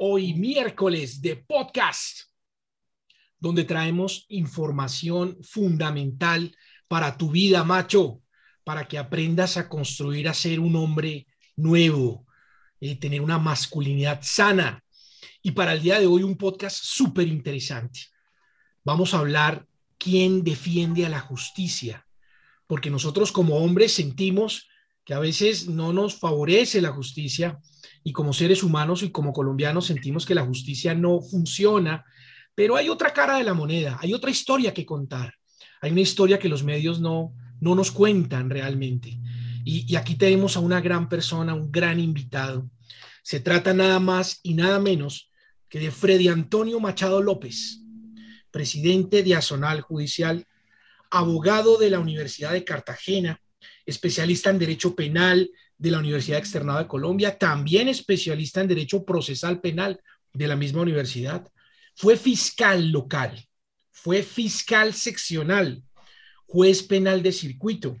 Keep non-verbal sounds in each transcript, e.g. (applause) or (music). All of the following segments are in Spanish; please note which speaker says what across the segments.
Speaker 1: Hoy miércoles de podcast, donde traemos información fundamental para tu vida, macho, para que aprendas a construir, a ser un hombre nuevo, eh, tener una masculinidad sana. Y para el día de hoy un podcast súper interesante. Vamos a hablar quién defiende a la justicia, porque nosotros como hombres sentimos que a veces no nos favorece la justicia y como seres humanos y como colombianos sentimos que la justicia no funciona, pero hay otra cara de la moneda, hay otra historia que contar, hay una historia que los medios no, no nos cuentan realmente. Y, aquí tenemos a una gran persona, un gran invitado. Se trata nada más y nada menos que de Freddy Antonio Machado López, presidente de Azonal Judicial, abogado de la Universidad de Cartagena, especialista en Derecho Penal de la Universidad Externada de Colombia, también especialista en Derecho Procesal Penal de la misma universidad. Fue fiscal local, fue fiscal seccional, juez penal de circuito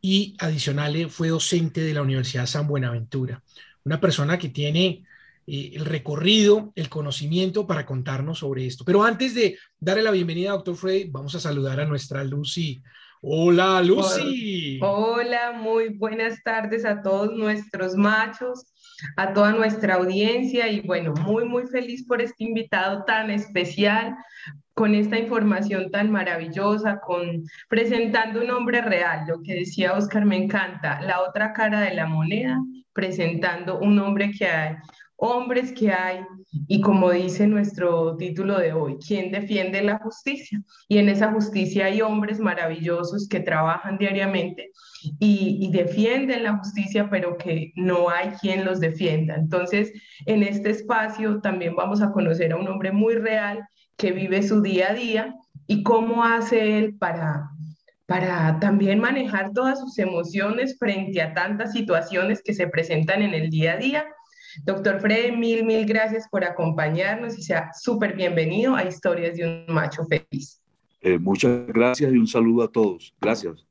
Speaker 1: y adicional fue docente de la Universidad San Buenaventura. Una persona que tiene eh, el recorrido, el conocimiento para contarnos sobre esto. Pero antes de darle la bienvenida doctor Freddy, vamos a saludar a nuestra Lucy Hola, Lucy.
Speaker 2: Hola, muy buenas tardes a todos nuestros machos, a toda nuestra audiencia y bueno, muy, muy feliz por este invitado tan especial, con esta información tan maravillosa, con presentando un hombre real, lo que decía Oscar me encanta, la otra cara de la moneda, presentando un hombre que hay, hombres que hay y como dice nuestro título de hoy, ¿quién defiende la justicia? Y en esa justicia hay hombres maravillosos que trabajan diariamente y, defienden la justicia, pero que no hay quien los defienda. Entonces, en este espacio también vamos a conocer a un hombre muy real que vive su día a día y cómo hace él para para también manejar todas sus emociones frente a tantas situaciones que se presentan en el día a día Doctor Fred, mil, mil gracias por acompañarnos y sea súper bienvenido a Historias de un Macho Feliz.
Speaker 3: Eh, muchas gracias y un saludo a todos. Gracias.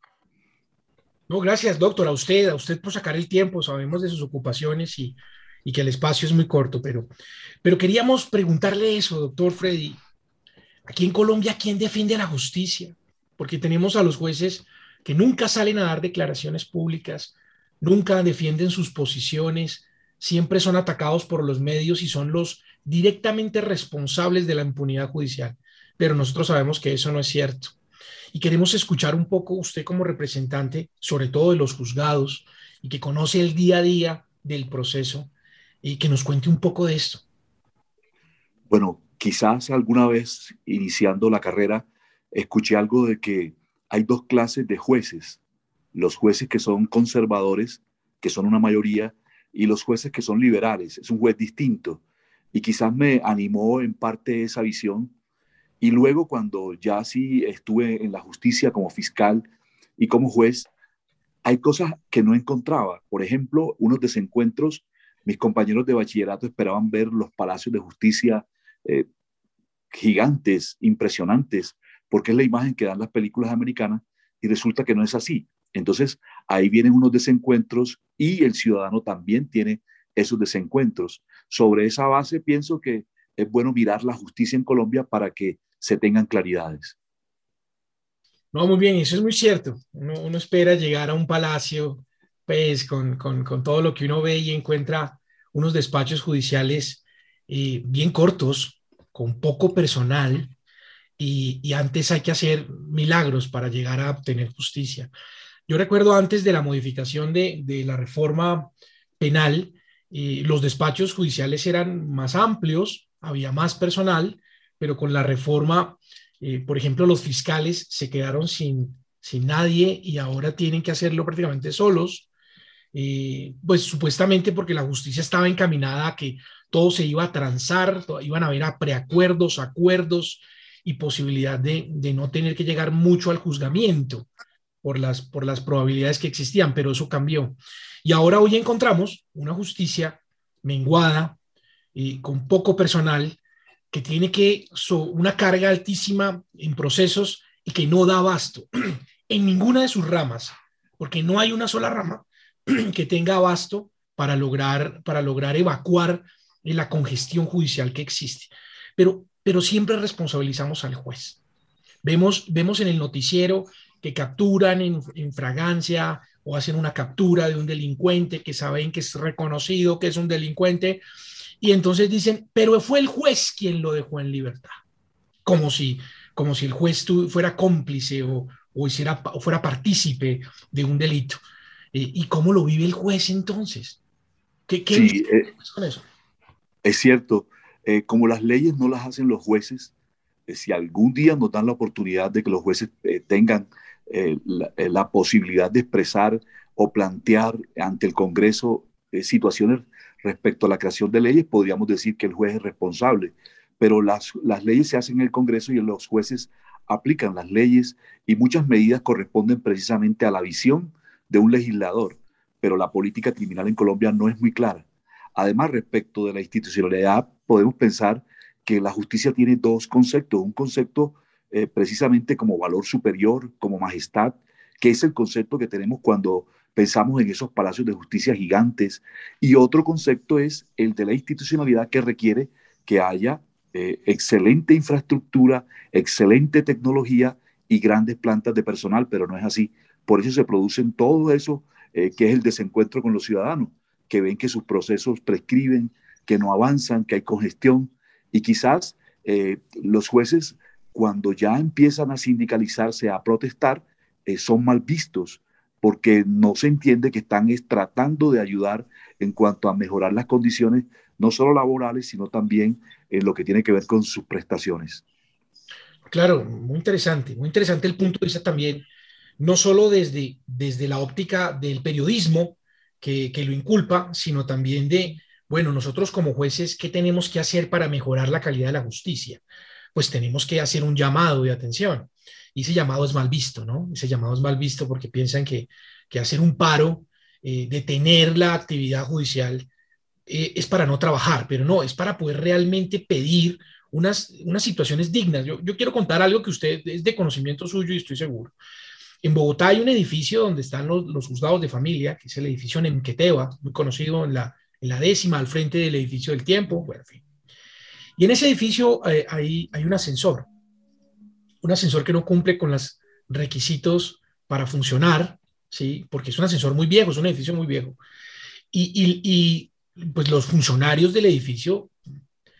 Speaker 1: No, gracias, doctor, a usted, a usted por sacar el tiempo. Sabemos de sus ocupaciones y, y que el espacio es muy corto, pero, pero queríamos preguntarle eso, doctor Freddy. Aquí en Colombia, ¿quién defiende la justicia? Porque tenemos a los jueces que nunca salen a dar declaraciones públicas, nunca defienden sus posiciones, siempre son atacados por los medios y son los directamente responsables de la impunidad judicial. Pero nosotros sabemos que eso no es cierto. Y queremos escuchar un poco usted como representante, sobre todo de los juzgados, y que conoce el día a día del proceso, y que nos cuente un poco de esto.
Speaker 3: Bueno, quizás alguna vez iniciando la carrera, escuché algo de que hay dos clases de jueces. Los jueces que son conservadores, que son una mayoría, y los jueces que son liberales. Es un juez distinto. Y quizás me animó en parte esa visión. Y luego cuando ya sí estuve en la justicia como fiscal y como juez, hay cosas que no encontraba. Por ejemplo, unos desencuentros, mis compañeros de bachillerato esperaban ver los palacios de justicia eh, gigantes, impresionantes, porque es la imagen que dan las películas americanas y resulta que no es así. Entonces, ahí vienen unos desencuentros y el ciudadano también tiene esos desencuentros. Sobre esa base, pienso que es bueno mirar la justicia en Colombia para que se tengan claridades.
Speaker 1: No, muy bien, eso es muy cierto. Uno, espera llegar a un palacio, pues, con, todo lo que uno ve y encuentra unos despachos judiciales eh, bien cortos, con poco personal, y, y, antes hay que hacer milagros para llegar a obtener justicia. Yo recuerdo antes de la modificación de, la reforma penal, eh, los despachos judiciales eran más amplios, había más personal, pero con la reforma, eh, por ejemplo, los fiscales se quedaron sin, sin nadie y ahora tienen que hacerlo prácticamente solos. eh, pues supuestamente porque la justicia estaba encaminada a que todo se iba a transar, iban a haber preacuerdos, acuerdos y posibilidad de, de, no tener que llegar mucho al juzgamiento por las, por las probabilidades que existían, pero eso cambió. Y ahora hoy encontramos una justicia menguada y con poco personal que tiene que una carga altísima en procesos y que no da abasto (clears throat) en ninguna de sus ramas, porque no hay una sola rama (clears throat) que tenga abasto para lograr, para lograr evacuar la congestión judicial que existe. Pero, pero siempre responsabilizamos al juez. Vemos, vemos en el noticiero que capturan en, en fragancia o hacen una captura de un delincuente que saben que es reconocido que es un delincuente y entonces dicen, pero fue el juez quien lo dejó en libertad, como si, como si el juez fuera cómplice o, o, hiciera, o fuera partícipe de un delito. Eh, ¿Y cómo lo vive el juez entonces?
Speaker 3: ¿Qué, qué sí, eh, con eso? Es cierto, eh, como las leyes no las hacen los jueces, si algún día nos dan la oportunidad de que los jueces tengan la, la, posibilidad de expresar o plantear ante el Congreso situaciones respecto a la creación de leyes, podríamos decir que el juez es responsable, pero las, las leyes se hacen en el Congreso y los jueces aplican las leyes y muchas medidas corresponden precisamente a la visión de un legislador, pero la política criminal en Colombia no es muy clara. Además, respecto de la institucionalidad, podemos pensar que la justicia tiene dos conceptos, un concepto eh, precisamente como valor superior, como majestad, que es el concepto que tenemos cuando pensamos en esos palacios de justicia gigantes. Y otro concepto es el de la institucionalidad que requiere que haya eh, excelente infraestructura, excelente tecnología y grandes plantas de personal, pero no es así. Por eso se producen todo eso eh, que es el desencuentro con los ciudadanos, que ven que sus procesos prescriben, que no avanzan, que hay congestión y quizás los jueces cuando ya empiezan a sindicalizarse, a protestar, son mal vistos porque no se entiende que están tratando de ayudar en cuanto a mejorar las condiciones, no solo laborales, sino también en lo que tiene que ver con sus prestaciones.
Speaker 1: Claro, muy interesante, muy interesante el punto de vista también, no solo desde, desde la óptica del periodismo que, que lo inculpa, sino también de, bueno, nosotros como jueces, ¿qué tenemos que hacer para mejorar la calidad de la justicia? Pues tenemos que hacer un llamado de atención y ese llamado es mal visto, ¿no? Ese llamado es mal visto porque piensan que, que hacer un paro, eh, detener la actividad judicial, eh, es para no trabajar, pero no, es para poder realmente pedir unas, unas situaciones dignas. Yo, yo quiero contar algo que usted es de conocimiento suyo y estoy seguro. En Bogotá hay un edificio donde están los, los juzgados de familia, que es el edificio Nemqueteva, muy conocido en la, en la décima, al frente del edificio del tiempo, bueno, en fin. Y en ese edificio eh, hay, hay un ascensor un ascensor que no cumple con los requisitos para funcionar, ¿sí? porque es un ascensor muy viejo, es un edificio muy viejo. Y, y, pues los funcionarios del edificio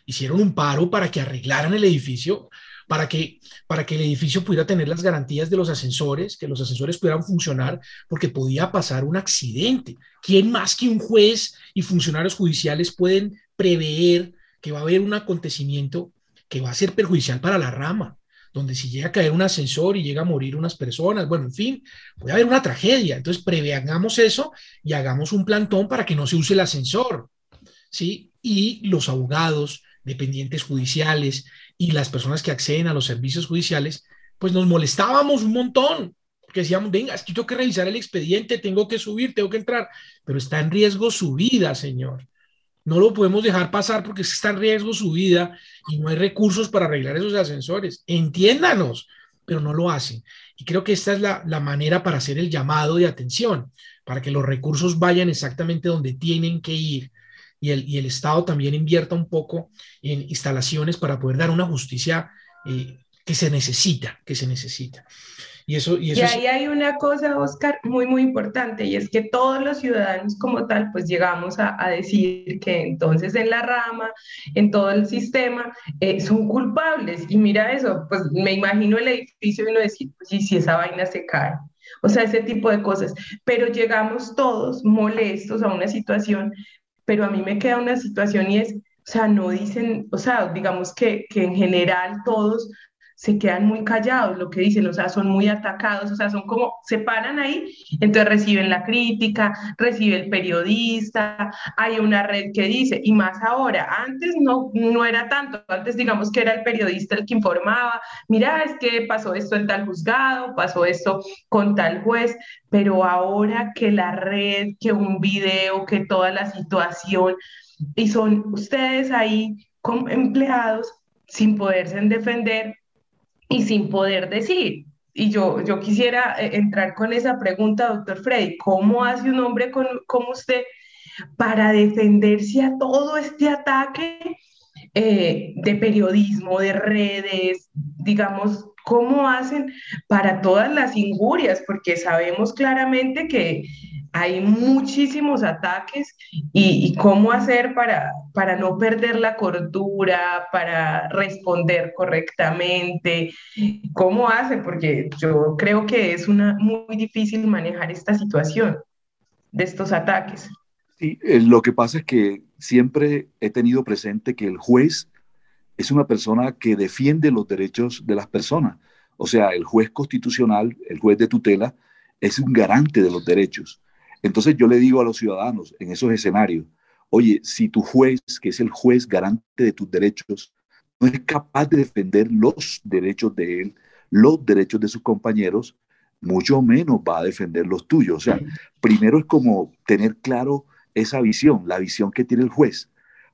Speaker 1: hicieron un paro para que arreglaran el edificio, para que, para que el edificio pudiera tener las garantías de los ascensores, que los ascensores pudieran funcionar, porque podía pasar un accidente. ¿Quién más que un juez y funcionarios judiciales pueden prever que va a haber un acontecimiento que va a ser perjudicial para la rama? donde si llega a caer un ascensor y llega a morir unas personas, bueno, en fin, puede haber una tragedia. Entonces, preveamos eso y hagamos un plantón para que no se use el ascensor, ¿sí? Y los abogados, dependientes judiciales y las personas que acceden a los servicios judiciales, pues nos molestábamos un montón, porque decíamos, venga, es que tengo que revisar el expediente, tengo que subir, tengo que entrar, pero está en riesgo su vida, señor. No lo podemos dejar pasar porque está en riesgo su vida y no hay recursos para arreglar esos ascensores. Entiéndanos, pero no lo hacen. Y creo que esta es la, manera para hacer el llamado de atención, para que los recursos vayan exactamente donde tienen que ir y el, y el Estado también invierta un poco en instalaciones para poder dar una justicia eh, que se necesita, que se necesita. Y, eso,
Speaker 2: y, ahí hay una cosa, Oscar, muy, muy importante, y es que todos los ciudadanos como tal, pues llegamos a, decir que entonces en la rama, en todo el sistema, eh, son culpables. Y mira eso, pues me imagino el edificio y uno decir, pues y si esa vaina se cae. O sea, ese tipo de cosas. Pero llegamos todos molestos a una situación, pero a mí me queda una situación y es, o sea, no dicen, o sea, digamos que, que en general todos se quedan muy callados, lo que dicen, o sea, son muy atacados, o sea, son como, se paran ahí, entonces reciben la crítica, recibe el periodista, hay una red que dice, y más ahora, antes no, no era tanto, antes digamos que era el periodista el que informaba, mira, es que pasó esto en tal juzgado, pasó esto con tal juez, pero ahora que la red, que un video, que toda la situación, y son ustedes ahí como empleados sin poderse defender, y sin poder decir. Y yo, yo quisiera eh, entrar con esa pregunta, doctor Freddy, ¿cómo hace un hombre como usted para defenderse a todo este ataque eh, de periodismo, de redes, digamos, cómo hacen para todas las injurias? Porque sabemos claramente que hay muchísimos ataques y, cómo hacer para, para no perder la cordura, para responder correctamente, cómo hace, porque yo creo que es una, muy difícil manejar esta situación de estos ataques.
Speaker 3: Sí, eh, lo que pasa es que siempre he tenido presente que el juez es una persona que defiende los derechos de las personas. O sea, el juez constitucional, el juez de tutela, es un garante de los derechos. Entonces yo le digo a los ciudadanos en esos escenarios, oye, si tu juez, que es el juez garante de tus derechos, no es capaz de defender los derechos de él, los derechos de sus compañeros, mucho menos va a defender los tuyos. O sea, primero es como tener claro esa visión, la visión que tiene el juez.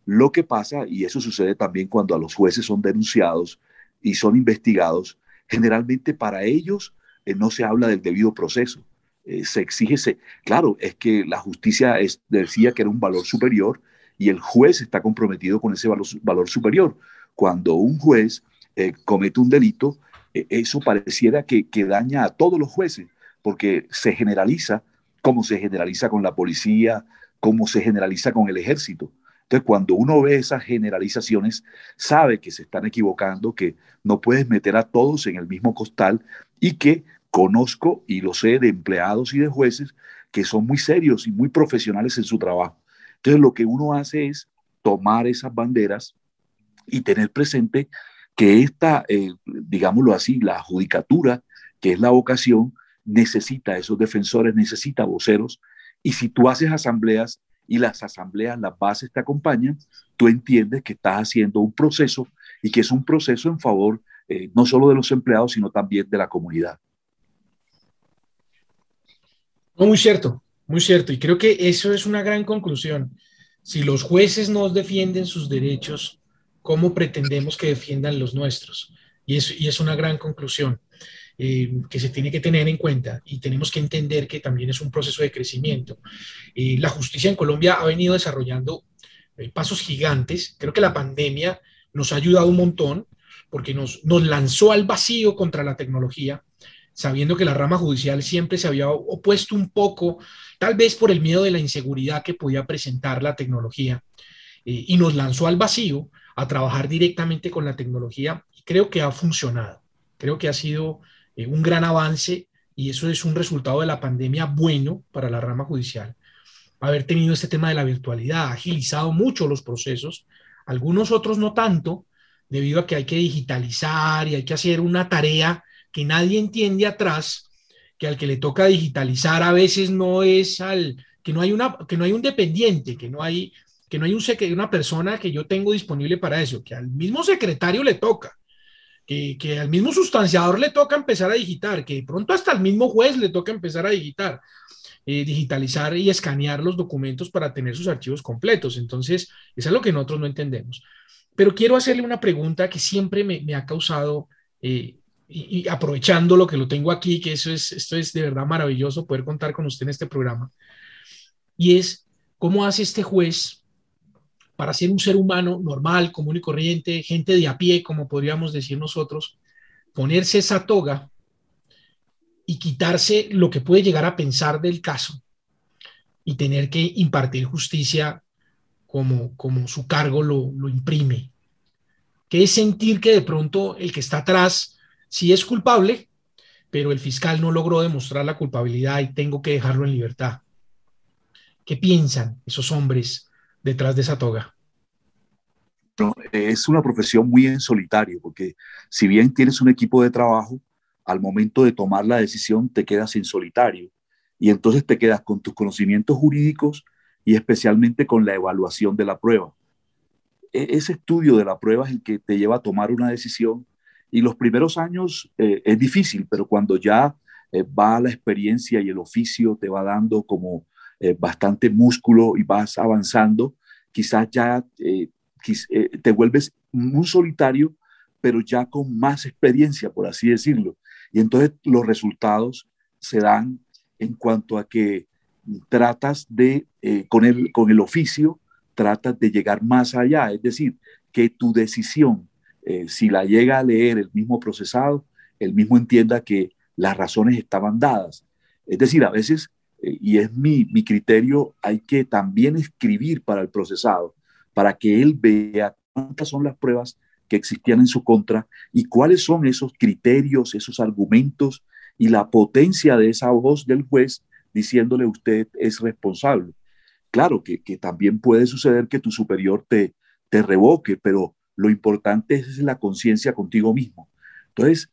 Speaker 3: Lo que pasa, y eso sucede también cuando a los jueces son denunciados y son investigados, generalmente para ellos eh, no se habla del debido proceso. Eh, se exige, se, claro, es que la justicia decía que era un valor superior y el juez está comprometido con ese valor, superior. Cuando un juez eh, comete un delito, eh, eso pareciera que, que daña a todos los jueces, porque se generaliza como se generaliza con la policía, como se generaliza con el ejército. Entonces, cuando uno ve esas generalizaciones, sabe que se están equivocando, que no puedes meter a todos en el mismo costal y que Conozco y lo sé de empleados y de jueces que son muy serios y muy profesionales en su trabajo. Entonces lo que uno hace es tomar esas banderas y tener presente que esta, eh, digámoslo así, la judicatura, que es la vocación, necesita esos defensores, necesita voceros. Y si tú haces asambleas y las asambleas, las bases te acompañan, tú entiendes que estás haciendo un proceso y que es un proceso en favor eh, no solo de los empleados, sino también de la comunidad
Speaker 1: muy cierto, muy cierto. Y creo que eso es una gran conclusión. Si los jueces no defienden sus derechos, ¿cómo pretendemos que defiendan los nuestros? Y es, y es una gran conclusión eh, que se tiene que tener en cuenta y tenemos que entender que también es un proceso de crecimiento. Eh, la justicia en Colombia ha venido desarrollando eh, pasos gigantes. Creo que la pandemia nos ha ayudado un montón porque nos, nos lanzó al vacío contra la tecnología sabiendo que la rama judicial siempre se había opuesto un poco, tal vez por el miedo de la inseguridad que podía presentar la tecnología, eh, y nos lanzó al vacío a trabajar directamente con la tecnología. Creo que ha funcionado, creo que ha sido eh, un gran avance y eso es un resultado de la pandemia bueno para la rama judicial. Haber tenido este tema de la virtualidad ha agilizado mucho los procesos, algunos otros no tanto, debido a que hay que digitalizar y hay que hacer una tarea que nadie entiende atrás, que al que le toca digitalizar a veces no es al, que no hay, una, que no hay un dependiente, que no hay, que no hay un, una persona que yo tengo disponible para eso, que al mismo secretario le toca, que, que, al mismo sustanciador le toca empezar a digitar, que de pronto hasta al mismo juez le toca empezar a digitar, eh, digitalizar y escanear los documentos para tener sus archivos completos. Entonces, eso es lo que nosotros no entendemos. Pero quiero hacerle una pregunta que siempre me, me ha causado eh, y, aprovechando lo que lo tengo aquí, que eso es, esto es de verdad maravilloso poder contar con usted en este programa, y es cómo hace este juez para ser un ser humano normal, común y corriente, gente de a pie, como podríamos decir nosotros, ponerse esa toga y quitarse lo que puede llegar a pensar del caso y tener que impartir justicia como, como su cargo lo, lo imprime. Que es sentir que de pronto el que está atrás sí es culpable, pero el fiscal no logró demostrar la culpabilidad y tengo que dejarlo en libertad. ¿Qué piensan esos hombres detrás de esa toga?
Speaker 3: es una profesión muy en solitario, porque si bien tienes un equipo de trabajo, al momento de tomar la decisión te quedas en solitario y entonces te quedas con tus conocimientos jurídicos y especialmente con la evaluación de la prueba. E, ese estudio de la prueba es el que te lleva a tomar una decisión y los primeros años eh, es difícil, pero cuando ya eh, va la experiencia y el oficio te va dando como eh, bastante músculo y vas avanzando, quizás ya te vuelves un solitario, pero ya con más experiencia, por así decirlo. Y entonces los resultados se dan en cuanto a que tratas de, con, el, con el oficio, tratas de llegar más allá, es decir, que tu decisión eh, si la llega a leer el mismo procesado, el mismo entienda que las razones estaban dadas. Es decir, a veces, eh, y es mi, mi criterio, hay que también escribir para el procesado, para que él vea cuántas son las pruebas que existían en su contra y cuáles son esos criterios, esos argumentos y la potencia de esa voz del juez diciéndole usted es responsable. Claro que, que también puede suceder que tu superior te, te revoque, pero lo importante es la conciencia contigo mismo. Entonces,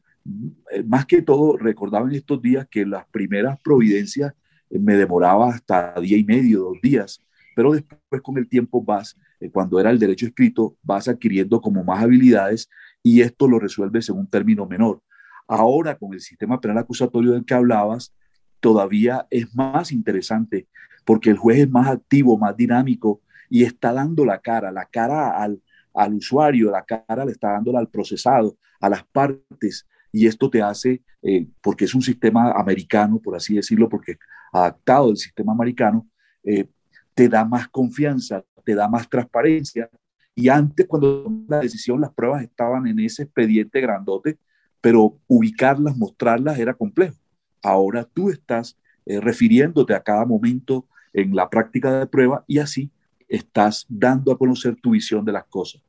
Speaker 3: eh, más que todo, recordaba en estos días que las primeras providencias eh, me demoraba hasta día y medio, dos días, pero después con el tiempo vas, eh, cuando era el derecho escrito, vas adquiriendo como más habilidades y esto lo resuelves en un término menor. Ahora, con el sistema penal acusatorio del que hablabas, todavía es más interesante porque el juez es más activo, más dinámico y está dando la cara, la cara al, al usuario, la cara le está dándola al procesado, a las partes, y esto te hace, eh, porque es un sistema americano, por así decirlo, porque adaptado al sistema americano, eh, te da más confianza, te da más transparencia. Y antes, cuando la decisión, las pruebas estaban en ese expediente grandote, pero ubicarlas, mostrarlas era complejo. Ahora tú estás eh, refiriéndote a cada momento en la práctica de prueba y así estás dando a conocer tu visión de las cosas.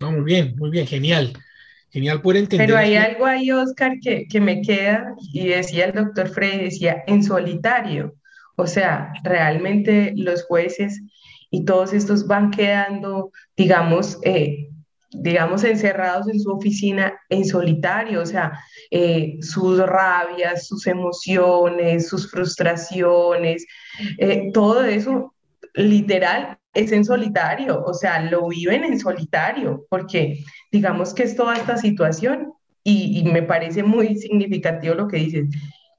Speaker 1: No, muy bien, muy bien, genial. Genial por entender.
Speaker 2: Pero hay algo ahí, Oscar, que, que me queda, y decía el doctor Frey, decía, en solitario. O sea, realmente los jueces y todos estos van quedando, digamos, eh, digamos, encerrados en su oficina en solitario, o sea, eh, sus rabias, sus emociones, sus frustraciones, eh, todo eso literal es en solitario, o sea, lo viven en solitario, porque digamos que es toda esta situación y, me parece muy significativo lo que dices,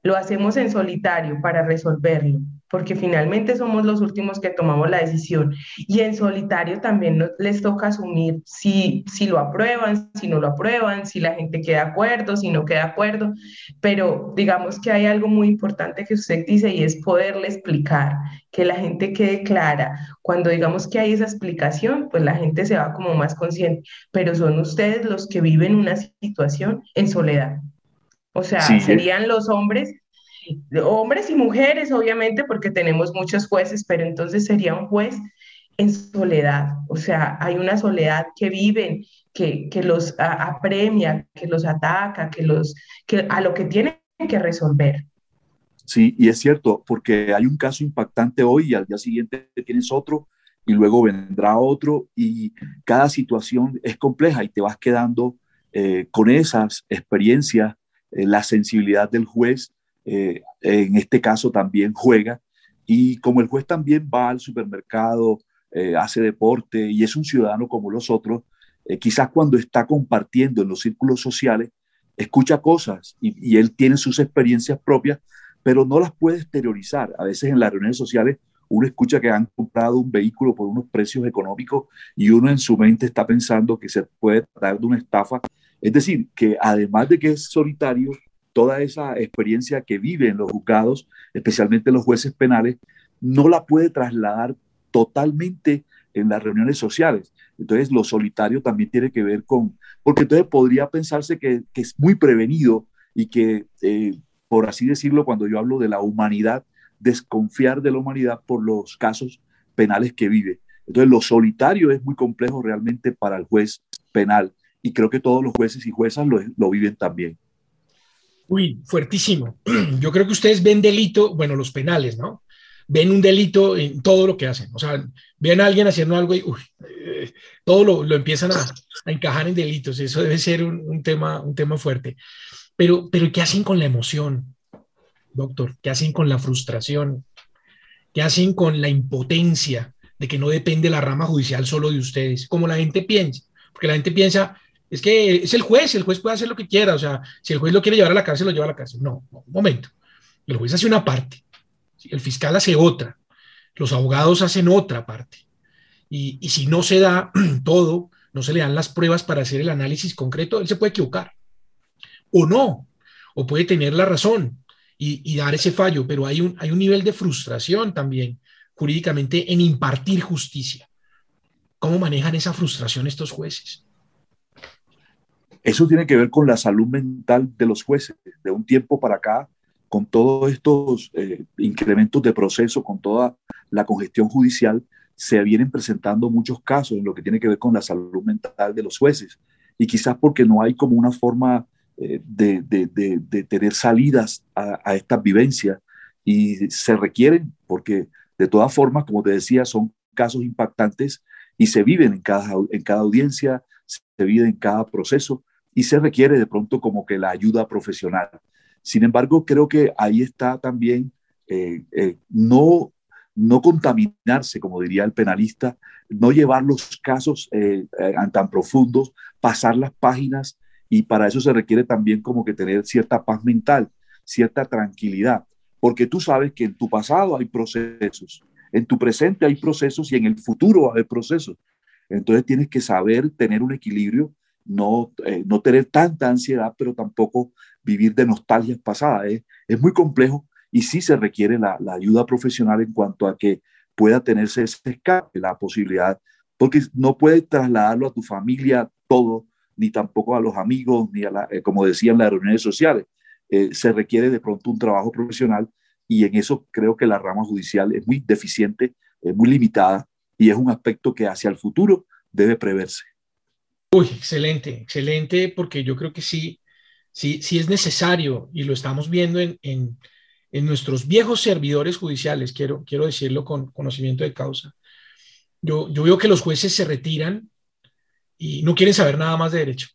Speaker 2: lo hacemos en solitario para resolverlo porque finalmente somos los últimos que tomamos la decisión. Y en solitario también les toca asumir si, si lo aprueban, si no lo aprueban, si la gente queda de acuerdo, si no queda de acuerdo. Pero digamos que hay algo muy importante que usted dice y es poderle explicar, que la gente quede clara. Cuando digamos que hay esa explicación, pues la gente se va como más consciente. Pero son ustedes los que viven una situación en soledad. O sea, serían los hombres hombres y mujeres, obviamente, porque tenemos muchos jueces, pero entonces sería un juez en soledad, o sea, hay una soledad que viven, que, que los apremia, que los ataca, que los, que a lo que tienen que resolver.
Speaker 3: Sí, y es cierto, porque hay un caso impactante hoy y al día siguiente tienes otro y luego vendrá otro y cada situación es compleja y te vas quedando eh, con esas experiencias, eh, la sensibilidad del juez eh, en este caso también juega. Y como el juez también va al supermercado, eh, hace deporte y es un ciudadano como los otros, eh, quizás cuando está compartiendo en los círculos sociales, escucha cosas y, y, él tiene sus experiencias propias, pero no las puede exteriorizar. A veces en las reuniones sociales uno escucha que han comprado un vehículo por unos precios económicos y uno en su mente está pensando que se puede tratar de una estafa. Es decir, que además de que es solitario, toda esa experiencia que viven los juzgados, especialmente los jueces penales, no la puede trasladar totalmente en las reuniones sociales. Entonces, lo solitario también tiene que ver con, porque entonces podría pensarse que, es muy prevenido y que, eh, por así decirlo, cuando yo hablo de la humanidad, desconfiar de la humanidad por los casos penales que vive. Entonces, lo solitario es muy complejo realmente para el juez penal y creo que todos los jueces y juezas lo viven también.
Speaker 1: Uy, fuertísimo. (clears throat) Yo creo que ustedes ven delito, bueno, los penales, ¿no? ven un delito en todo lo que hacen. O sea, ven a alguien haciendo algo y eh, todo lo, lo empiezan a, a, encajar en delitos. Eso debe ser un, un, tema, un tema fuerte. Pero, pero ¿qué hacen con la emoción, doctor? ¿Qué hacen con la frustración? ¿Qué hacen con la impotencia de que no depende la rama judicial solo de ustedes? Como la gente piensa. Porque la gente piensa, es que es el juez, el juez puede hacer lo que quiera. O sea, si el juez lo quiere llevar a la cárcel, lo lleva a la cárcel. No, un momento. El juez hace una parte el fiscal hace otra, los abogados hacen otra parte. Y, y, si no se da (clears throat) todo, no se le dan las pruebas para hacer el análisis concreto, él se puede equivocar. O no, o puede tener la razón y, y dar ese fallo, pero hay un, hay un nivel de frustración también jurídicamente en impartir justicia. ¿Cómo manejan esa frustración estos jueces?
Speaker 3: Eso tiene que ver con la salud mental de los jueces. De un tiempo para acá, con todos estos eh, incrementos de proceso, con toda la congestión judicial, se vienen presentando muchos casos en lo que tiene que ver con la salud mental de los jueces. Y quizás porque no hay como una forma eh, de, tener salidas a, a estas vivencias y se requieren, porque de todas formas, como te decía, son casos impactantes y se viven en cada, en cada audiencia, se viven en cada proceso y se requiere de pronto como que la ayuda profesional. Sin embargo, creo que ahí está también eh, eh, no, no contaminarse, como diría el penalista, no llevar los casos eh, tan profundos, pasar las páginas y para eso se requiere también como que tener cierta paz mental, cierta tranquilidad, porque tú sabes que en tu pasado hay procesos, en tu presente hay procesos y en el futuro va a haber procesos. Entonces tienes que saber tener un equilibrio, no, no tener tanta ansiedad, pero tampoco vivir de nostalgias pasadas. ¿eh? Es muy complejo y sí se requiere la, la, ayuda profesional en cuanto a que pueda tenerse ese escape, la posibilidad, porque no puedes trasladarlo a tu familia todo, ni tampoco a los amigos, ni a la, eh, como decían las reuniones sociales. Eh, se requiere de pronto un trabajo profesional y en eso creo que la rama judicial es muy deficiente, es muy limitada y es un aspecto que hacia el futuro debe preverse.
Speaker 1: Uy, excelente, excelente, porque yo creo que sí, si, si es necesario, y lo estamos viendo en, en, en, nuestros viejos servidores judiciales, quiero, quiero decirlo con conocimiento de causa, yo, yo veo que los jueces se retiran y no quieren saber nada más de derecho.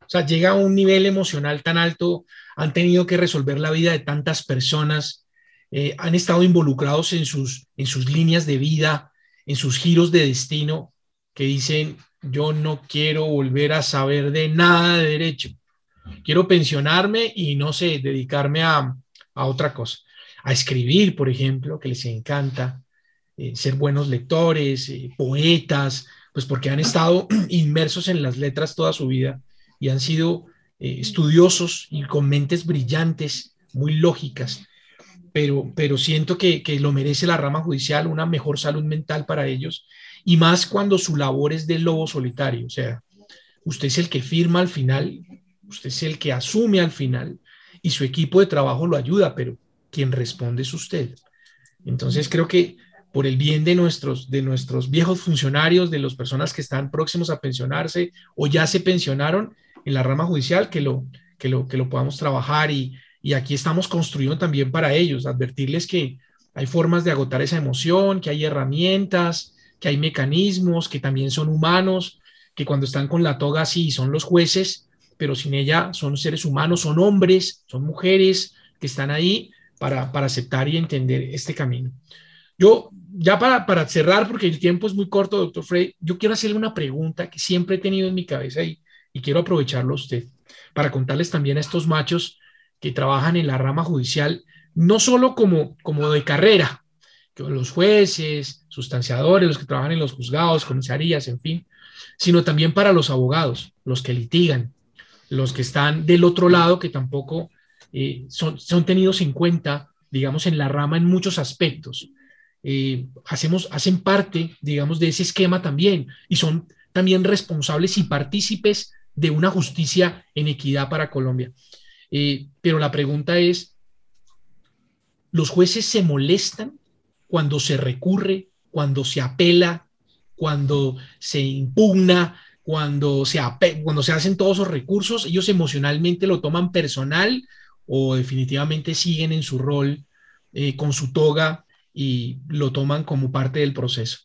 Speaker 1: O sea, llega a un nivel emocional tan alto, han tenido que resolver la vida de tantas personas, eh, han estado involucrados en sus, en sus líneas de vida, en sus giros de destino, que dicen, yo no quiero volver a saber de nada de derecho quiero pensionarme y no sé, dedicarme a, a otra cosa, a escribir, por ejemplo, que les encanta, eh, ser buenos lectores, eh, poetas, pues porque han estado (clears throat) inmersos en las letras toda su vida y han sido eh, estudiosos y con mentes brillantes, muy lógicas. Pero, pero siento que, que lo merece la rama judicial, una mejor salud mental para ellos, y más cuando su labor es de lobo solitario, o sea, usted es el que firma al final Usted es el que asume al final y su equipo de trabajo lo ayuda, pero quien responde es usted. Entonces creo que por el bien de nuestros, de nuestros viejos funcionarios, de las personas que están próximos a pensionarse o ya se pensionaron en la rama judicial, que lo, que lo, que lo podamos trabajar y, y aquí estamos construyendo también para ellos, advertirles que hay formas de agotar esa emoción, que hay herramientas, que hay mecanismos, que también son humanos, que cuando están con la toga así son los jueces, pero sin ella son seres humanos, son hombres, son mujeres que están ahí para, para aceptar y entender este camino. Yo, ya para, para cerrar, porque el tiempo es muy corto, doctor Frey, yo quiero hacerle una pregunta que siempre he tenido en mi cabeza y, y quiero aprovecharlo a usted para contarles también a estos machos que trabajan en la rama judicial, no solo como, como de carrera, los jueces, sustanciadores, los que trabajan en los juzgados, comisarías, en fin, sino también para los abogados, los que litigan, los que están del otro lado, que tampoco eh, son, son, tenidos en cuenta, digamos, en la rama en muchos aspectos. Eh, hacemos, hacen parte, digamos, de ese esquema también y son también responsables y partícipes de una justicia en equidad para Colombia. Eh, pero la pregunta es, ¿los jueces se molestan cuando se recurre, cuando se apela, cuando se impugna, cuando se, cuando se hacen todos esos recursos, ellos emocionalmente lo toman personal o definitivamente siguen en su rol eh, con su toga y lo toman como parte del proceso.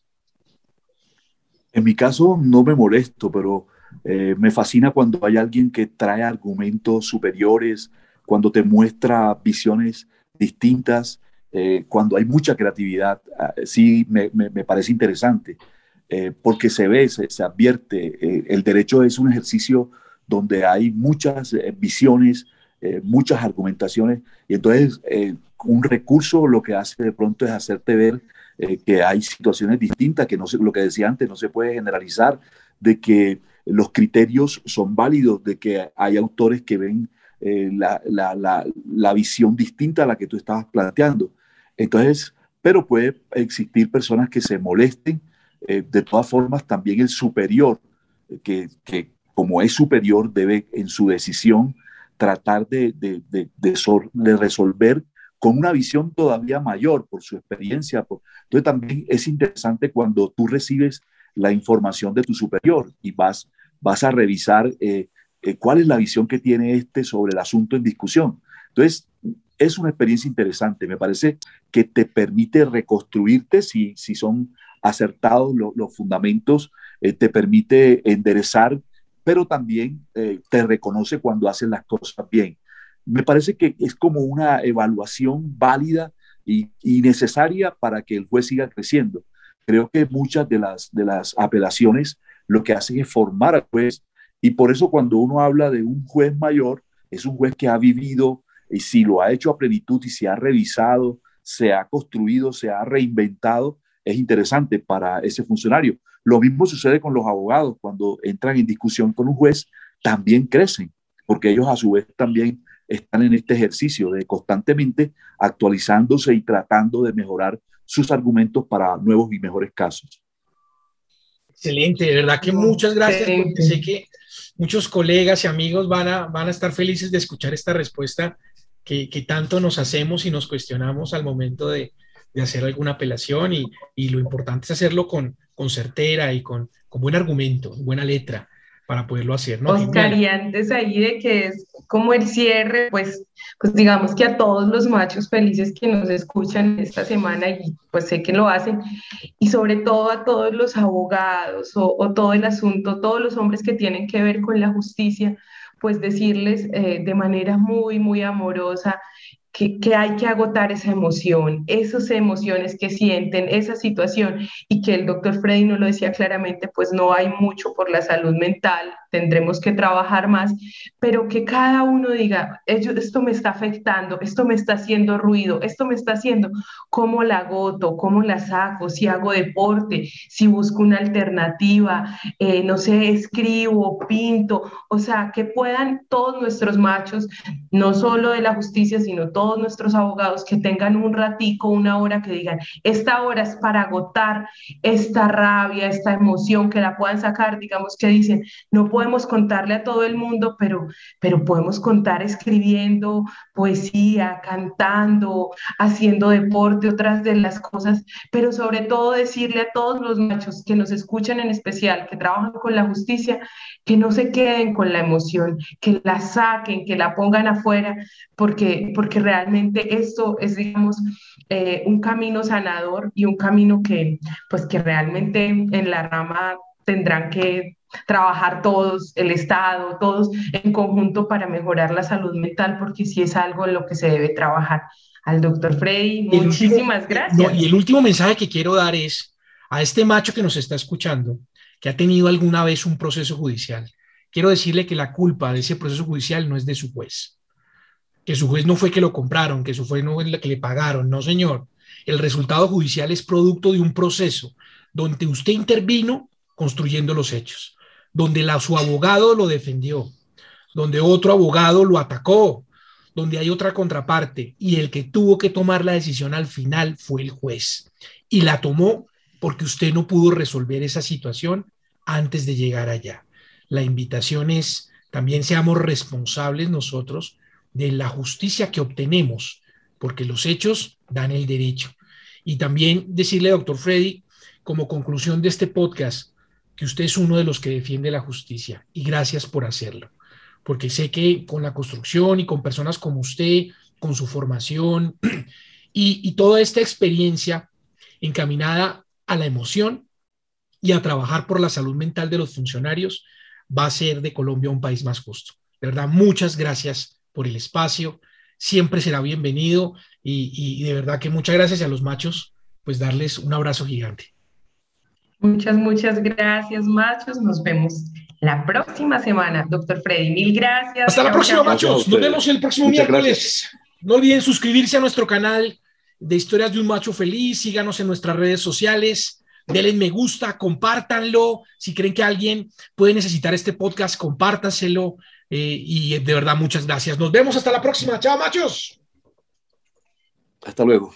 Speaker 3: En mi caso no me molesto, pero eh, me fascina cuando hay alguien que trae argumentos superiores, cuando te muestra visiones distintas, eh, cuando hay mucha creatividad. Ah, sí, me, parece interesante, eh, porque se ve, se, se advierte. el derecho es un ejercicio donde hay muchas visiones, muchas argumentaciones, y entonces un recurso lo que hace de pronto es hacerte ver eh, que hay situaciones distintas, que no sé, lo que decía antes, no se puede generalizar, de que los criterios son válidos, de que hay autores que ven eh, la, la, la, la, visión distinta a la que tú estabas planteando. Entonces, pero puede existir personas que se molesten. Eh, de todas formas, también el superior, que, que, como es superior, debe en su decisión tratar de, de, de, de resolver con una visión todavía mayor por su experiencia. Entonces también es interesante cuando tú recibes la información de tu superior y vas, vas a revisar eh, eh, cuál es la visión que tiene este sobre el asunto en discusión. Entonces, es una experiencia interesante. Me parece que te permite reconstruirte si, si son acertados los fundamentos, eh, te permite enderezar, pero también te reconoce cuando haces las cosas bien me parece que es como una evaluación válida y, necesaria para que el juez siga creciendo. Creo que muchas de las, de las apelaciones lo que hacen es formar al juez y por eso cuando uno habla de un juez mayor, es un juez que ha vivido y si lo ha hecho a plenitud y se ha revisado, se ha construido, se ha reinventado, es interesante para ese funcionario. Lo mismo sucede con los abogados cuando entran en discusión con un juez, también crecen, porque ellos a su vez también están en este ejercicio de constantemente actualizándose y tratando de mejorar sus argumentos para nuevos y mejores casos.
Speaker 1: Excelente, de verdad que muchas gracias, porque sé que muchos colegas y amigos van a, van a estar felices de escuchar esta respuesta que, que tanto nos hacemos y nos cuestionamos al momento de, de hacer alguna apelación y, y, lo importante es hacerlo con, con certera y con, con buen argumento, buena letra para poderlo hacer, ¿no?
Speaker 2: Oscar, y antes ahí de que es como el cierre, pues, pues digamos que a todos los machos felices que nos escuchan esta semana y pues sé que lo hacen, y sobre todo a todos los abogados o, o todo el asunto, todos los hombres que tienen que ver con la justicia, pues decirles eh, de manera muy, muy amorosa que, hay que agotar esa emoción, esas emociones que sienten, esa situación, y que el doctor Freddy no lo decía claramente, pues no hay mucho por la salud mental, tendremos que trabajar más, pero que cada uno diga, esto me está afectando, esto me está haciendo ruido, esto me está haciendo, ¿cómo la agoto? ¿Cómo la saco? Si hago deporte, si busco una alternativa, eh, no sé, escribo, pinto, o sea, que puedan todos nuestros machos, no solo de la justicia, sino todos nuestros abogados que tengan un ratico, una hora que digan, esta hora es para agotar esta rabia, esta emoción, que la puedan sacar, digamos que dicen, no podemos contarle a todo el mundo, pero, pero podemos contar escribiendo poesía, cantando, haciendo deporte, otras de las cosas, pero sobre todo decirle a todos los machos que nos escuchan en especial, que trabajan con la justicia, que no se queden con la emoción, que la saquen, que la pongan afuera, porque, porque realmente esto es, digamos, eh, un camino sanador y un camino que, pues, que realmente en la rama tendrán que trabajar todos, el Estado, todos en conjunto para mejorar la salud mental, porque sí es algo en lo que se debe trabajar. Al doctor Freddy, muchísimas gracias.
Speaker 1: y el último mensaje que quiero dar es a este macho que nos está escuchando, que ha tenido alguna vez un proceso judicial, quiero decirle que la culpa de ese proceso judicial no es de su juez que su juez no fue que lo compraron, que su juez no fue que le pagaron, no señor. El resultado judicial es producto de un proceso donde usted intervino construyendo los hechos, donde la, su abogado lo defendió, donde otro abogado lo atacó, donde hay otra contraparte y el que tuvo que tomar la decisión al final fue el juez. Y la tomó porque usted no pudo resolver esa situación antes de llegar allá. La invitación es, también seamos responsables nosotros de la justicia que obtenemos, porque los hechos dan el derecho. Y también decirle, doctor Freddy, como conclusión de este podcast, que usted es uno de los que defiende la justicia y gracias por hacerlo, porque sé que con la construcción y con personas como usted, con su formación (clears throat) y, toda esta experiencia encaminada a la emoción y a trabajar por la salud mental de los funcionarios va a ser de Colombia un país más justo. De verdad, muchas gracias por el espacio. Siempre será bienvenido y, y de verdad que muchas gracias a los machos, pues darles un abrazo gigante.
Speaker 2: Muchas, muchas gracias, machos. Nos vemos la próxima semana, doctor Freddy. Mil gracias.
Speaker 1: Hasta la próxima, machos. Nos vemos el próximo miércoles. No olviden suscribirse a nuestro canal de Historias de un Macho Feliz. Síganos en nuestras redes sociales. Denle me gusta, compártanlo. Si creen que alguien puede necesitar este podcast, compártanselo. Eh, y de verdad, muchas gracias. Nos vemos hasta la próxima. Chao, machos.
Speaker 3: Hasta luego.